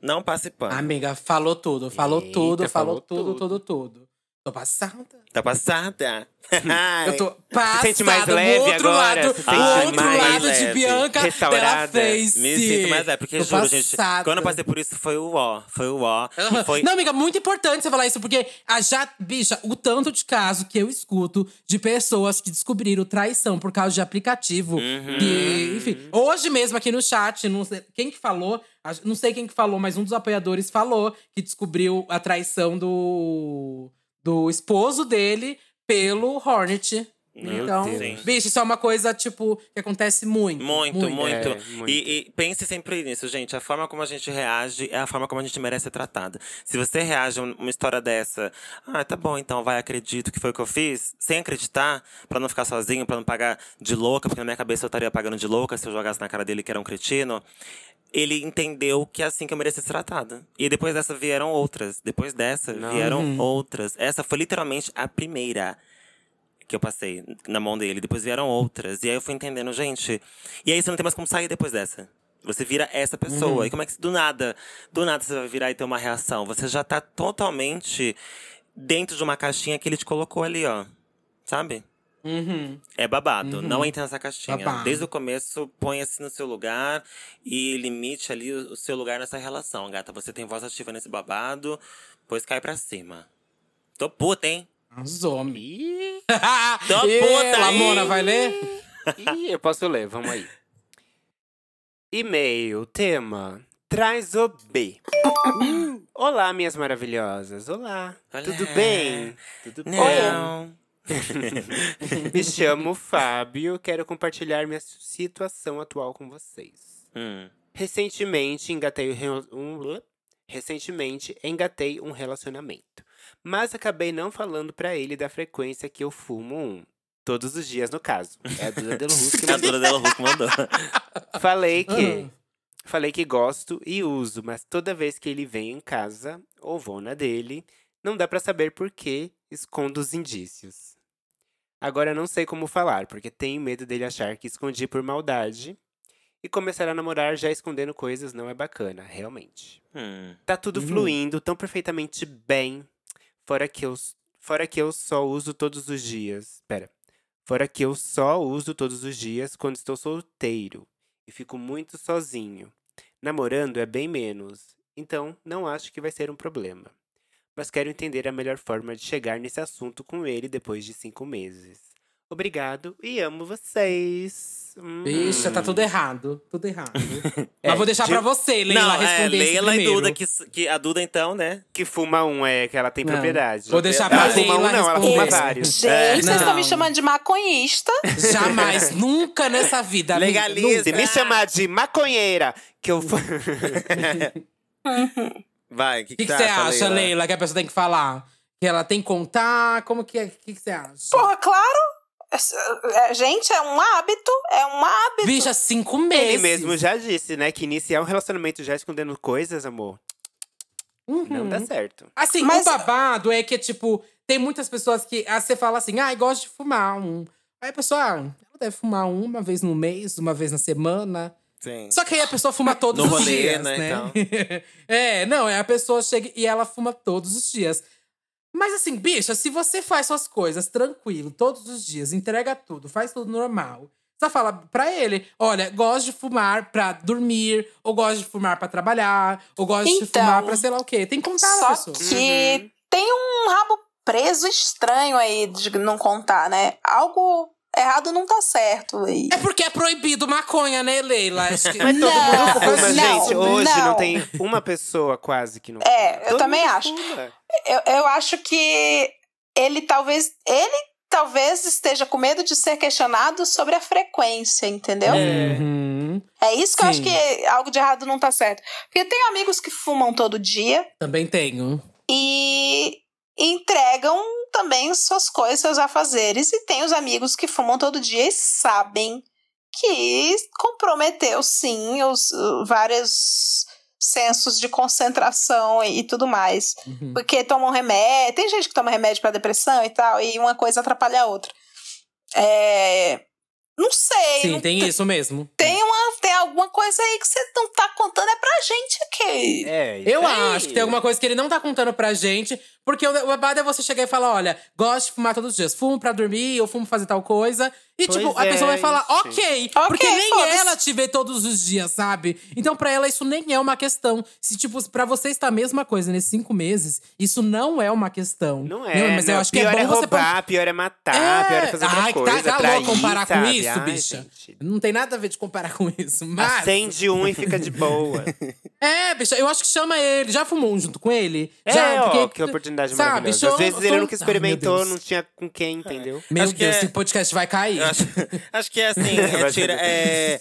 [SPEAKER 1] Não passe pano.
[SPEAKER 2] Amiga, falou tudo, falou
[SPEAKER 3] Eita,
[SPEAKER 2] tudo, falou
[SPEAKER 3] falou
[SPEAKER 2] tudo, tudo,
[SPEAKER 3] tudo.
[SPEAKER 2] tudo. Tô passada.
[SPEAKER 1] Tá passada? (laughs)
[SPEAKER 2] Eu tô (laughs) passada.
[SPEAKER 3] sente mais
[SPEAKER 2] o
[SPEAKER 3] leve
[SPEAKER 2] outro
[SPEAKER 3] agora?
[SPEAKER 2] lado,
[SPEAKER 3] Se
[SPEAKER 2] o
[SPEAKER 1] sente
[SPEAKER 2] outro lado de
[SPEAKER 1] leve,
[SPEAKER 2] Bianca dela
[SPEAKER 3] restaurada?
[SPEAKER 2] fez.
[SPEAKER 1] Me sinto mais é, porque
[SPEAKER 2] Tô
[SPEAKER 1] juro, gente,
[SPEAKER 2] passada.
[SPEAKER 1] quando eu passei por isso foi o ó, foi o ó. Foi
[SPEAKER 2] Não, amiga, muito importante você falar isso, porque a já, bicha, o tanto de caso que eu escuto de pessoas que descobriram traição por causa de aplicativo.
[SPEAKER 1] Uhum.
[SPEAKER 2] Que, enfim, hoje mesmo aqui no chat, não sei quem que falou, não sei quem que falou, mas um dos apoiadores falou que descobriu a traição do, do esposo dele pelo Hornet.
[SPEAKER 3] Meu
[SPEAKER 2] então,
[SPEAKER 3] Deus.
[SPEAKER 2] bicho, isso é uma coisa, tipo, que acontece muito.
[SPEAKER 1] Muito, muito.
[SPEAKER 3] É, muito.
[SPEAKER 1] E, e pense sempre nisso, gente. A forma como a gente reage é a forma como a gente merece ser tratada. Se você reage a um- uma história dessa, ah, tá bom, então vai, acredito que foi o que eu fiz, sem acreditar, pra não ficar sozinho, pra não pagar de louca, porque na minha cabeça eu estaria pagando de louca se eu jogasse na cara dele que era um cretino. Ele entendeu que é assim que eu merecia ser tratada. E depois dessa vieram outras. Depois dessa
[SPEAKER 3] Não.
[SPEAKER 1] vieram outras. Essa foi literalmente a primeira que eu passei na mão dele. Depois vieram outras. E aí eu fui entendendo, gente. E aí você não tem mais como sair depois dessa. Você vira essa pessoa. E como é que do nada, do nada você vai virar e ter uma reação? Você já tá totalmente dentro de uma caixinha que ele te colocou ali, ó. Sabe?
[SPEAKER 2] Uhum.
[SPEAKER 1] É babado. Não entre nessa caixinha.
[SPEAKER 2] Babado.
[SPEAKER 1] Desde o começo, ponha-se no seu lugar e limite ali o o seu lugar nessa relação, gata. Você tem voz ativa nesse babado, pois cai pra cima. Tô puta, hein? Tô
[SPEAKER 2] Ê, (laughs)
[SPEAKER 1] puta,
[SPEAKER 2] Lamona,
[SPEAKER 1] hein?
[SPEAKER 2] vai ler?
[SPEAKER 3] ih, eu posso ler, vamos aí. E-mail, tema. Traz o B. (coughs) Olá, minhas maravilhosas. Olá.
[SPEAKER 1] Olá.
[SPEAKER 3] Tudo bem? Tudo bem?
[SPEAKER 1] Não. (laughs)
[SPEAKER 3] Me chamo Fábio, quero compartilhar minha situação atual com vocês.
[SPEAKER 1] Hum.
[SPEAKER 3] Recentemente engatei um, um recentemente engatei um relacionamento, mas acabei não falando pra ele da frequência que eu fumo um. Todos os dias, no caso. É a Duda Del (laughs) Russo que
[SPEAKER 1] A
[SPEAKER 3] mandou.
[SPEAKER 1] Della Russo mandou. (laughs)
[SPEAKER 3] Falei que
[SPEAKER 2] Ah.
[SPEAKER 3] falei que gosto e uso, mas toda vez que ele vem em casa ou vou na dele, não dá pra saber por que escondo os indícios. Agora não sei como falar, porque tenho medo dele achar que escondi por maldade e começar a namorar já escondendo coisas não é bacana, realmente.
[SPEAKER 1] Hum.
[SPEAKER 3] Tá tudo
[SPEAKER 2] Uhum.
[SPEAKER 3] fluindo tão perfeitamente bem, fora que eu fora que eu só uso todos os dias. Pera. Fora que eu só uso todos os dias quando estou solteiro e fico muito sozinho. Namorando é bem menos, então não acho que vai ser um problema. Mas quero entender a melhor forma de chegar nesse assunto com ele depois de cinco meses. Obrigado e amo vocês. Hum.
[SPEAKER 2] Bicha, tá tudo errado. Tudo errado.
[SPEAKER 3] É, (laughs)
[SPEAKER 2] Mas vou deixar
[SPEAKER 3] de-
[SPEAKER 2] pra você, Leila,
[SPEAKER 1] Não, é
[SPEAKER 2] responder esse
[SPEAKER 1] Leila e. Duda, que, que a Duda então, né?
[SPEAKER 3] Que fuma um, é que ela tem
[SPEAKER 2] Não.
[SPEAKER 3] propriedade.
[SPEAKER 2] Vou deixar
[SPEAKER 3] ela
[SPEAKER 2] pra
[SPEAKER 3] fuma um,
[SPEAKER 2] Leila
[SPEAKER 3] não, ela fuma vários.
[SPEAKER 4] Gente,
[SPEAKER 1] É.
[SPEAKER 4] vocês estão me chamando de maconhista.
[SPEAKER 2] Jamais, (laughs) nunca nessa vida.
[SPEAKER 1] Legaliza.
[SPEAKER 3] Se me chamar de maconheira, que eu. (laughs)
[SPEAKER 1] Vai, o que,
[SPEAKER 2] O que que você acha, Leila, que a pessoa tem que falar? Que ela tem que contar? Como que é? O que que você acha?
[SPEAKER 4] Porra, claro. É, é, Gente, é um hábito. É um hábito.
[SPEAKER 2] Bicha, cinco meses.
[SPEAKER 3] Ele mesmo já disse, né? Que iniciar um relacionamento já escondendo coisas, amor,
[SPEAKER 2] Uhum.
[SPEAKER 3] não dá certo.
[SPEAKER 2] Assim,
[SPEAKER 4] Mas-
[SPEAKER 2] o babado é que, tipo, tem muitas pessoas que ah, você fala assim, ah, gosto de fumar um. Aí a pessoa, ah, ela deve fumar um uma vez no mês, uma vez na semana.
[SPEAKER 1] Sim.
[SPEAKER 2] Só que aí a pessoa fuma todos
[SPEAKER 1] No
[SPEAKER 2] os
[SPEAKER 1] rolê,
[SPEAKER 2] dias,
[SPEAKER 1] né,
[SPEAKER 2] né?
[SPEAKER 1] então. (laughs)
[SPEAKER 2] é, não, é a pessoa chega e ela fuma todos os dias. Mas assim, bicha, se você faz suas coisas tranquilo, todos os dias, entrega tudo, faz tudo normal. Só fala pra ele, olha, gosto de fumar pra dormir, ou gosto de fumar pra trabalhar, ou gosto de
[SPEAKER 4] Então,
[SPEAKER 2] fumar pra sei lá o quê. Tem que contar a
[SPEAKER 4] Só
[SPEAKER 2] pessoa.
[SPEAKER 4] que tem um rabo preso estranho aí de não contar, né? Algo errado não tá certo. E...
[SPEAKER 2] É porque é proibido maconha, né, Leila? Acho que... (laughs)
[SPEAKER 3] Mas todo
[SPEAKER 4] Não,
[SPEAKER 3] mundo fuma,
[SPEAKER 4] não,
[SPEAKER 3] gente. Hoje não.
[SPEAKER 4] não.
[SPEAKER 3] tem uma pessoa quase que não
[SPEAKER 4] É,
[SPEAKER 3] fuma.
[SPEAKER 4] eu
[SPEAKER 3] Todo
[SPEAKER 4] também acho.
[SPEAKER 3] fuma.
[SPEAKER 4] Eu, eu acho que ele talvez. Ele talvez esteja com medo de ser questionado sobre a frequência, entendeu? É,
[SPEAKER 2] Uhum.
[SPEAKER 4] isso que eu acho
[SPEAKER 2] Sim.
[SPEAKER 4] que algo de errado não tá certo. Porque eu tenho amigos que fumam todo dia
[SPEAKER 2] Também tenho.
[SPEAKER 4] e entregam também suas coisas, seus afazeres. E tem os amigos que fumam todo dia e sabem que comprometeu, sim, os uh, vários sensos de concentração e, e tudo mais.
[SPEAKER 2] Uhum.
[SPEAKER 4] Porque tomam remédio. Tem gente que toma remédio pra depressão e tal, e uma coisa atrapalha a outra. É. Não sei.
[SPEAKER 2] Sim,
[SPEAKER 4] não
[SPEAKER 2] tem
[SPEAKER 4] te-
[SPEAKER 2] isso mesmo.
[SPEAKER 4] Tem, uma, tem alguma coisa aí que você não tá contando, é pra gente aqui.
[SPEAKER 3] É, isso
[SPEAKER 2] Eu
[SPEAKER 3] aí.
[SPEAKER 2] acho que tem alguma coisa que ele não tá contando pra gente. Porque o o babado é você chegar e falar: olha, gosto de fumar todos os dias. Fumo pra dormir, eu fumo fazer tal coisa. E,
[SPEAKER 3] Pois
[SPEAKER 2] tipo, a
[SPEAKER 3] é,
[SPEAKER 2] pessoa vai falar,
[SPEAKER 3] gente.
[SPEAKER 2] ok, porque nem
[SPEAKER 4] foda-se.
[SPEAKER 2] ela te vê todos os dias, sabe? Então, pra ela, isso nem é uma questão. Se, tipo, pra você está a mesma coisa nesses cinco meses, isso não é uma questão.
[SPEAKER 3] Não é,
[SPEAKER 2] Mas
[SPEAKER 3] não.
[SPEAKER 2] eu acho que
[SPEAKER 3] pior
[SPEAKER 2] é bom você
[SPEAKER 3] roubar, pior é matar,
[SPEAKER 2] É.
[SPEAKER 3] pior é fazer outra
[SPEAKER 2] Ai,
[SPEAKER 3] coisa.
[SPEAKER 2] Tá, tá
[SPEAKER 3] trair,
[SPEAKER 2] louco comparar com
[SPEAKER 3] sabe?
[SPEAKER 2] isso,
[SPEAKER 3] Ai,
[SPEAKER 2] bicha.
[SPEAKER 3] gente.
[SPEAKER 2] Não tem nada a ver de comparar com isso. Mas.
[SPEAKER 3] Acende um e fica de boa. (laughs)
[SPEAKER 2] É, bicha, eu acho que chama ele. Já fumou um junto com ele?
[SPEAKER 3] É,
[SPEAKER 2] Já,
[SPEAKER 3] ó,
[SPEAKER 2] porque-
[SPEAKER 3] que oportunidade
[SPEAKER 2] sabe,
[SPEAKER 3] maravilhosa. Às vezes ele nunca
[SPEAKER 2] Ai,
[SPEAKER 3] experimentou, não tinha com quem, entendeu?
[SPEAKER 2] Meu
[SPEAKER 1] Acho que
[SPEAKER 2] Deus,
[SPEAKER 1] é-
[SPEAKER 2] esse podcast vai cair.
[SPEAKER 1] Eu acho, (laughs) acho que é assim, é tira, é,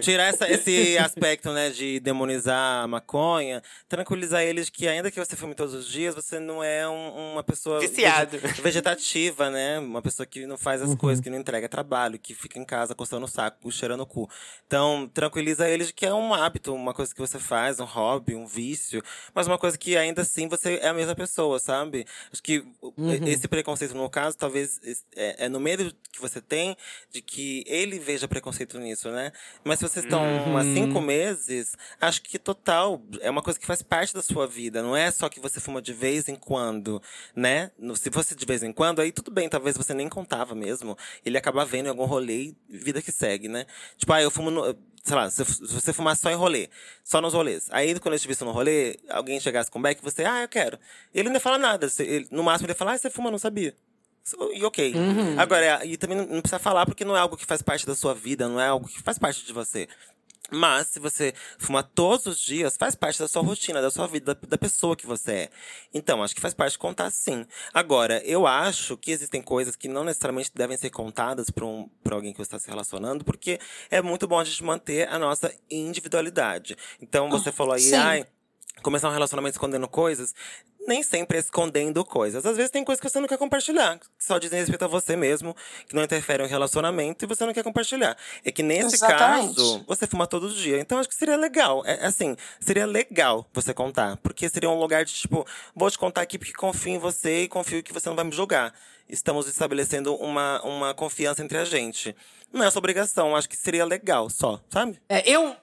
[SPEAKER 1] tirar essa- esse aspecto, né, de demonizar a maconha, tranquilizar eles que ainda que você fume todos os dias, você não é um- uma pessoa
[SPEAKER 3] Viciado.
[SPEAKER 1] vege- vegetativa, né? Uma pessoa que não faz as
[SPEAKER 2] Uhum.
[SPEAKER 1] coisas, que não entrega trabalho, que fica em casa coçando o saco, cheirando o cu. Então, tranquiliza eles de que é um hábito, uma coisa que você faz, um hobby, um vício, mas uma coisa que ainda assim você é a mesma pessoa, sabe? Acho que
[SPEAKER 2] Uhum.
[SPEAKER 1] esse preconceito, no caso, talvez é, é no medo que você tem de que ele veja preconceito nisso, né? Mas se vocês estão há cinco meses, acho que total, é uma coisa que faz parte da sua vida. Não é só que você fuma de vez em quando, né? Se fosse de vez em quando, aí tudo bem, talvez você nem contava mesmo. Ele acaba vendo em algum rolê e vida que segue, né? Tipo, ah, eu fumo no. Sei lá, se você fumar só em rolê, só nos rolês. Aí, quando eu te visse no rolê, alguém chegasse com back, você, ah, eu quero. Ele não ia falar nada. Ele- no máximo, ele ia falar, ah, você fuma, não sabia. E ok. Agora, e também não precisa falar porque não é algo que faz parte da sua vida, não é algo que faz parte de você. Mas, se você fumar todos os dias, faz parte da sua rotina, da sua vida, da, da pessoa que você é. Então, acho que faz parte de contar sim. Agora, eu acho que existem coisas que não necessariamente devem ser contadas para um, pra alguém que você está se relacionando, porque é muito bom a gente manter a nossa individualidade. Então, você falou aí, ai, começar um relacionamento escondendo coisas. Nem sempre escondendo coisas. Às vezes tem coisas que você não quer compartilhar, que só dizem respeito a você mesmo, que não interferem no relacionamento e você não quer compartilhar. É que nesse
[SPEAKER 4] Exatamente.
[SPEAKER 1] caso, você fuma todo dia. Então acho que seria legal. É assim, seria legal você contar. Porque seria um lugar de tipo, vou te contar aqui porque confio em você e confio que você não vai me julgar. Estamos estabelecendo uma, uma confiança entre a gente. Não é essa obrigação, acho que seria legal só, sabe?
[SPEAKER 2] É, eu,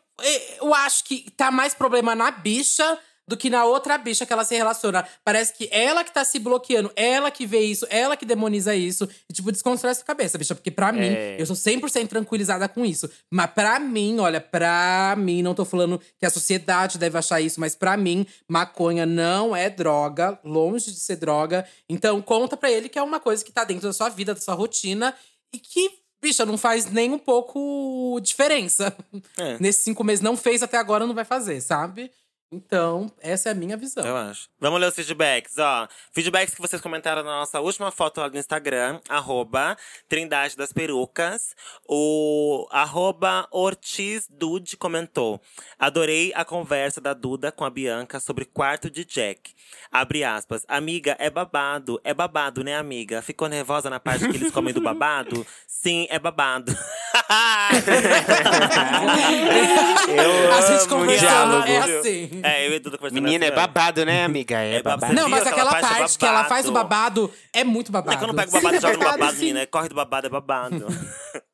[SPEAKER 2] eu acho que tá mais problema na bicha do que na outra bicha que ela se relaciona. Parece que ela que tá se bloqueando, ela que vê isso, ela que demoniza isso. E, tipo, desconstrói essa cabeça, bicha. Porque pra mim,
[SPEAKER 3] É.
[SPEAKER 2] eu sou 100% tranquilizada com isso. Mas pra mim, olha, pra mim, não tô falando que a sociedade deve achar isso, mas pra mim, maconha não é droga, longe de ser droga. Então, conta pra ele que é uma coisa que tá dentro da sua vida, da sua rotina. E que, bicha, não faz nem um pouco diferença.
[SPEAKER 1] É.
[SPEAKER 2] Nesses cinco meses não fez até agora, não vai fazer, sabe? Então, essa é a minha visão.
[SPEAKER 1] Eu acho. Vamos ler os feedbacks, ó. Feedbacks que vocês comentaram na nossa última foto lá no Instagram, arroba Trindade das Perucas. O arroba Ortiz Dude comentou. Adorei a conversa da Duda com a Bianca sobre quarto de Jack. Abre aspas. Amiga, é babado. É babado, né, amiga? Ficou nervosa na parte que eles comem do babado? (laughs) Sim, é babado. (laughs)
[SPEAKER 3] Eu
[SPEAKER 2] a gente
[SPEAKER 3] diálogo.
[SPEAKER 2] é assim.
[SPEAKER 1] É, eu e Duda conversando
[SPEAKER 3] Menina, é
[SPEAKER 1] assim, ó.
[SPEAKER 3] babado, né, amiga? É,
[SPEAKER 1] É babado.
[SPEAKER 2] Não, mas
[SPEAKER 1] aquela
[SPEAKER 2] aquela
[SPEAKER 1] parte é
[SPEAKER 2] que ela faz o
[SPEAKER 1] babado?
[SPEAKER 2] é muito babado.
[SPEAKER 1] É quando pega o babado e joga no babado,
[SPEAKER 2] Sim.
[SPEAKER 1] menina. Corre do babado, é babado. (laughs)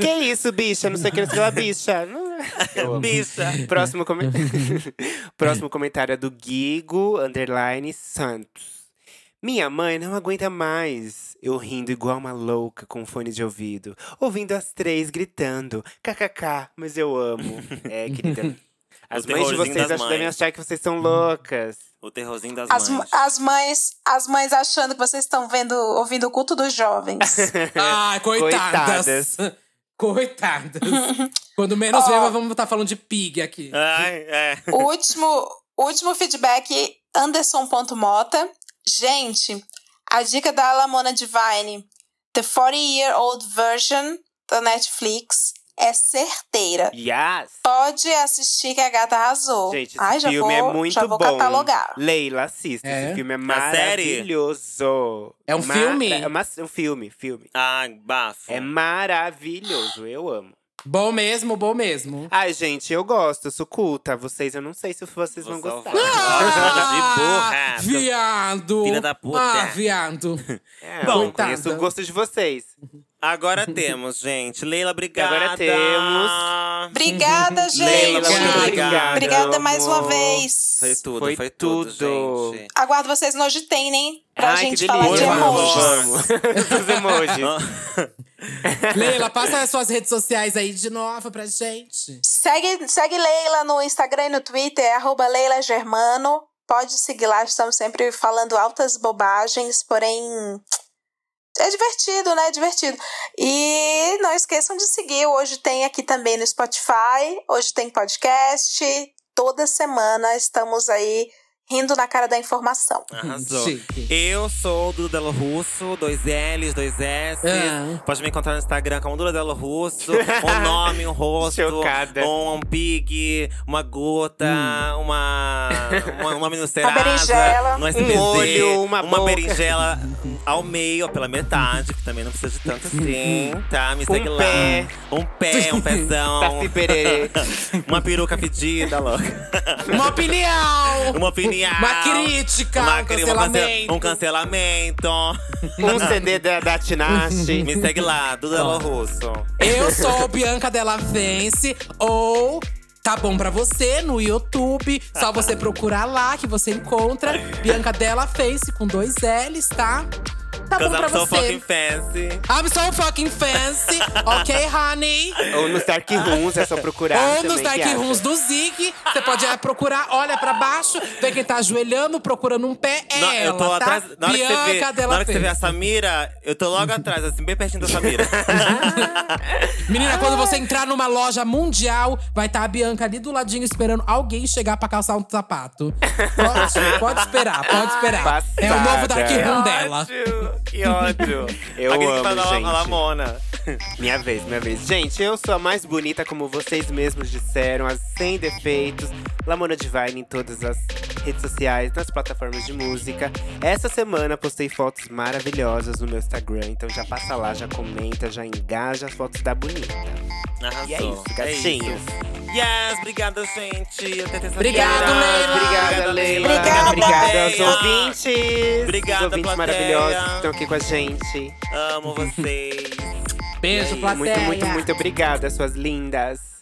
[SPEAKER 3] Que isso, bicha? Não sei o que escreveu bicha. Não é. Eu.
[SPEAKER 1] Bicha.
[SPEAKER 3] Próximo, come- (laughs) Próximo comentário é do Guigo Underline Santos. Minha mãe não aguenta mais. Eu rindo igual uma louca com fone de ouvido, ouvindo as três gritando, kkk, mas eu amo. É, querida. As
[SPEAKER 1] O
[SPEAKER 3] mães de vocês acham, devem
[SPEAKER 1] mães.
[SPEAKER 3] achar que vocês são loucas.
[SPEAKER 1] O terrorzinho das
[SPEAKER 4] As,
[SPEAKER 1] mães.
[SPEAKER 4] as mães, as mães achando que vocês estão vendo, ouvindo o culto dos jovens. (laughs)
[SPEAKER 2] Ai, coitadas. Coitadas. (laughs) Quando menos ver, vamos estar falando de pig aqui.
[SPEAKER 1] Ai, é.
[SPEAKER 4] o último, último feedback, Anderson.mota. Gente, a dica da Lamona Divine, The 40 Year Old Version da Netflix, é certeira.
[SPEAKER 3] Yes!
[SPEAKER 4] Pode assistir que a gata arrasou.
[SPEAKER 3] Gente, esse
[SPEAKER 4] Ai, já
[SPEAKER 3] filme
[SPEAKER 4] vou,
[SPEAKER 3] é muito
[SPEAKER 4] já vou
[SPEAKER 3] bom.
[SPEAKER 4] catalogar.
[SPEAKER 3] Leila, assista.
[SPEAKER 2] É?
[SPEAKER 3] Esse filme é
[SPEAKER 1] série?
[SPEAKER 3] maravilhoso.
[SPEAKER 2] É um filme?
[SPEAKER 3] É uma- um filme, filme.
[SPEAKER 1] Ai, bafo.
[SPEAKER 3] É maravilhoso, eu amo.
[SPEAKER 2] Bom mesmo, bom mesmo.
[SPEAKER 3] Ai, gente, eu gosto, eu sou culta. Vocês, eu não sei se vocês vão
[SPEAKER 1] é
[SPEAKER 3] gostar.
[SPEAKER 1] otário. de burra.
[SPEAKER 2] Viado!
[SPEAKER 1] Filha da puta.
[SPEAKER 2] Ah, viado.
[SPEAKER 3] É,
[SPEAKER 2] Bom,
[SPEAKER 3] eu conheço
[SPEAKER 2] coitada.
[SPEAKER 3] o gosto de vocês.
[SPEAKER 1] Agora temos, gente. Leila, obrigada.
[SPEAKER 3] Agora temos.
[SPEAKER 4] Obrigada, gente.
[SPEAKER 1] Leila, muito
[SPEAKER 2] Obrigada.
[SPEAKER 1] obrigada.
[SPEAKER 4] Mais uma vez.
[SPEAKER 1] Foi tudo,
[SPEAKER 3] Foi
[SPEAKER 1] foi, tudo,
[SPEAKER 3] tudo.
[SPEAKER 1] gente.
[SPEAKER 4] Aguardo vocês no Hoje Tem, hein? Pra
[SPEAKER 3] Ai,
[SPEAKER 4] gente falar de
[SPEAKER 1] emojis.
[SPEAKER 3] Vamos. Os emojis. (laughs)
[SPEAKER 2] Leila, passa as suas redes sociais aí de novo pra gente.
[SPEAKER 4] Segue, segue Leila no Instagram e no Twitter, é arroba Leila Germano. Pode seguir lá, estamos sempre falando altas bobagens, porém. É divertido, né? É divertido. E não esqueçam de seguir. Hoje tem aqui também no Spotify. Hoje tem podcast. Toda semana estamos aí rindo na cara da informação.
[SPEAKER 1] Arrasou.
[SPEAKER 2] Chique.
[SPEAKER 1] Eu sou o Duda Delo Russo, dois L's, dois S.
[SPEAKER 2] Ah.
[SPEAKER 1] Pode me encontrar no Instagram como Duda Delo Russo. (laughs) um nome, um rosto,
[SPEAKER 3] Chocada.
[SPEAKER 1] um, um pig, uma gota,
[SPEAKER 2] Hum.
[SPEAKER 1] uma, uma, uma minicerasa,
[SPEAKER 4] berinjela.
[SPEAKER 1] um SPZ,
[SPEAKER 3] Um olho, uma boca.
[SPEAKER 1] berinjela ao meio pela metade, que também não precisa de tanto assim, tá? Me segue lá.
[SPEAKER 3] pé.
[SPEAKER 1] Um pé, um (laughs) pezão. Uma peruca fedida, louca.
[SPEAKER 2] Uma opinião!
[SPEAKER 1] Uma opinião.
[SPEAKER 2] Uma crítica,
[SPEAKER 1] Uma
[SPEAKER 2] um cancelamento.
[SPEAKER 1] Um cancelamento.
[SPEAKER 3] Um CD da, da Tinashe.
[SPEAKER 1] Me segue lá, Duda Delo Russo.
[SPEAKER 2] Eu sou Bianca Della Vence, ou Tá bom pra você no YouTube. Só você procurar lá que você encontra. Bianca Della Face com dois L's, tá? Tá bom pra
[SPEAKER 1] I'm so
[SPEAKER 2] você.
[SPEAKER 1] fucking fancy.
[SPEAKER 2] I'm so fucking fancy. ok, honey?
[SPEAKER 3] Ou nos Dark Rooms, é só procurar.
[SPEAKER 2] Ou nos
[SPEAKER 3] que
[SPEAKER 2] Dark. Rooms do Zig. Você pode é, procurar, olha pra baixo, vê quem tá ajoelhando, procurando um pé. É ela,
[SPEAKER 1] eu tô
[SPEAKER 2] tá?
[SPEAKER 1] atrás. Na hora, que
[SPEAKER 2] Bianca
[SPEAKER 1] você vê, na hora que você vê a. Samira, eu tô logo atrás, assim, bem pertinho da Samira. (laughs)
[SPEAKER 2] Menina, quando você entrar numa loja mundial, vai estar a Bianca ali do ladinho esperando alguém chegar pra calçar um sapato. Pode, pode esperar, pode esperar. É o novo Dark
[SPEAKER 3] Passada.
[SPEAKER 2] Room dela.
[SPEAKER 1] Que ódio.
[SPEAKER 3] Eu
[SPEAKER 1] que
[SPEAKER 3] amo,
[SPEAKER 1] fala
[SPEAKER 3] gente.
[SPEAKER 1] Lamona. (laughs)
[SPEAKER 3] Minha vez, minha vez. Gente, eu sou a mais bonita, como vocês mesmos disseram, as sem defeitos. Lamona Divine em todas as redes sociais, nas plataformas de música. Essa semana postei fotos maravilhosas no meu Instagram, então já passa lá, já comenta, já engaja as fotos da bonita.
[SPEAKER 1] Arrasou.
[SPEAKER 3] E é isso, gatinhos.
[SPEAKER 1] Yes, obrigada, gente. Até terça-feira.
[SPEAKER 2] Obrigado, Leila.
[SPEAKER 3] Obrigada, Leila.
[SPEAKER 4] Obrigada,
[SPEAKER 3] Obrigada aos ouvintes.
[SPEAKER 1] Obrigada,
[SPEAKER 3] Os ouvintes
[SPEAKER 1] plateia.
[SPEAKER 3] maravilhosos que estão aqui com a gente.
[SPEAKER 1] Amo vocês.
[SPEAKER 2] Beijo, plateia.
[SPEAKER 3] Muito, muito, muito obrigada, suas lindas.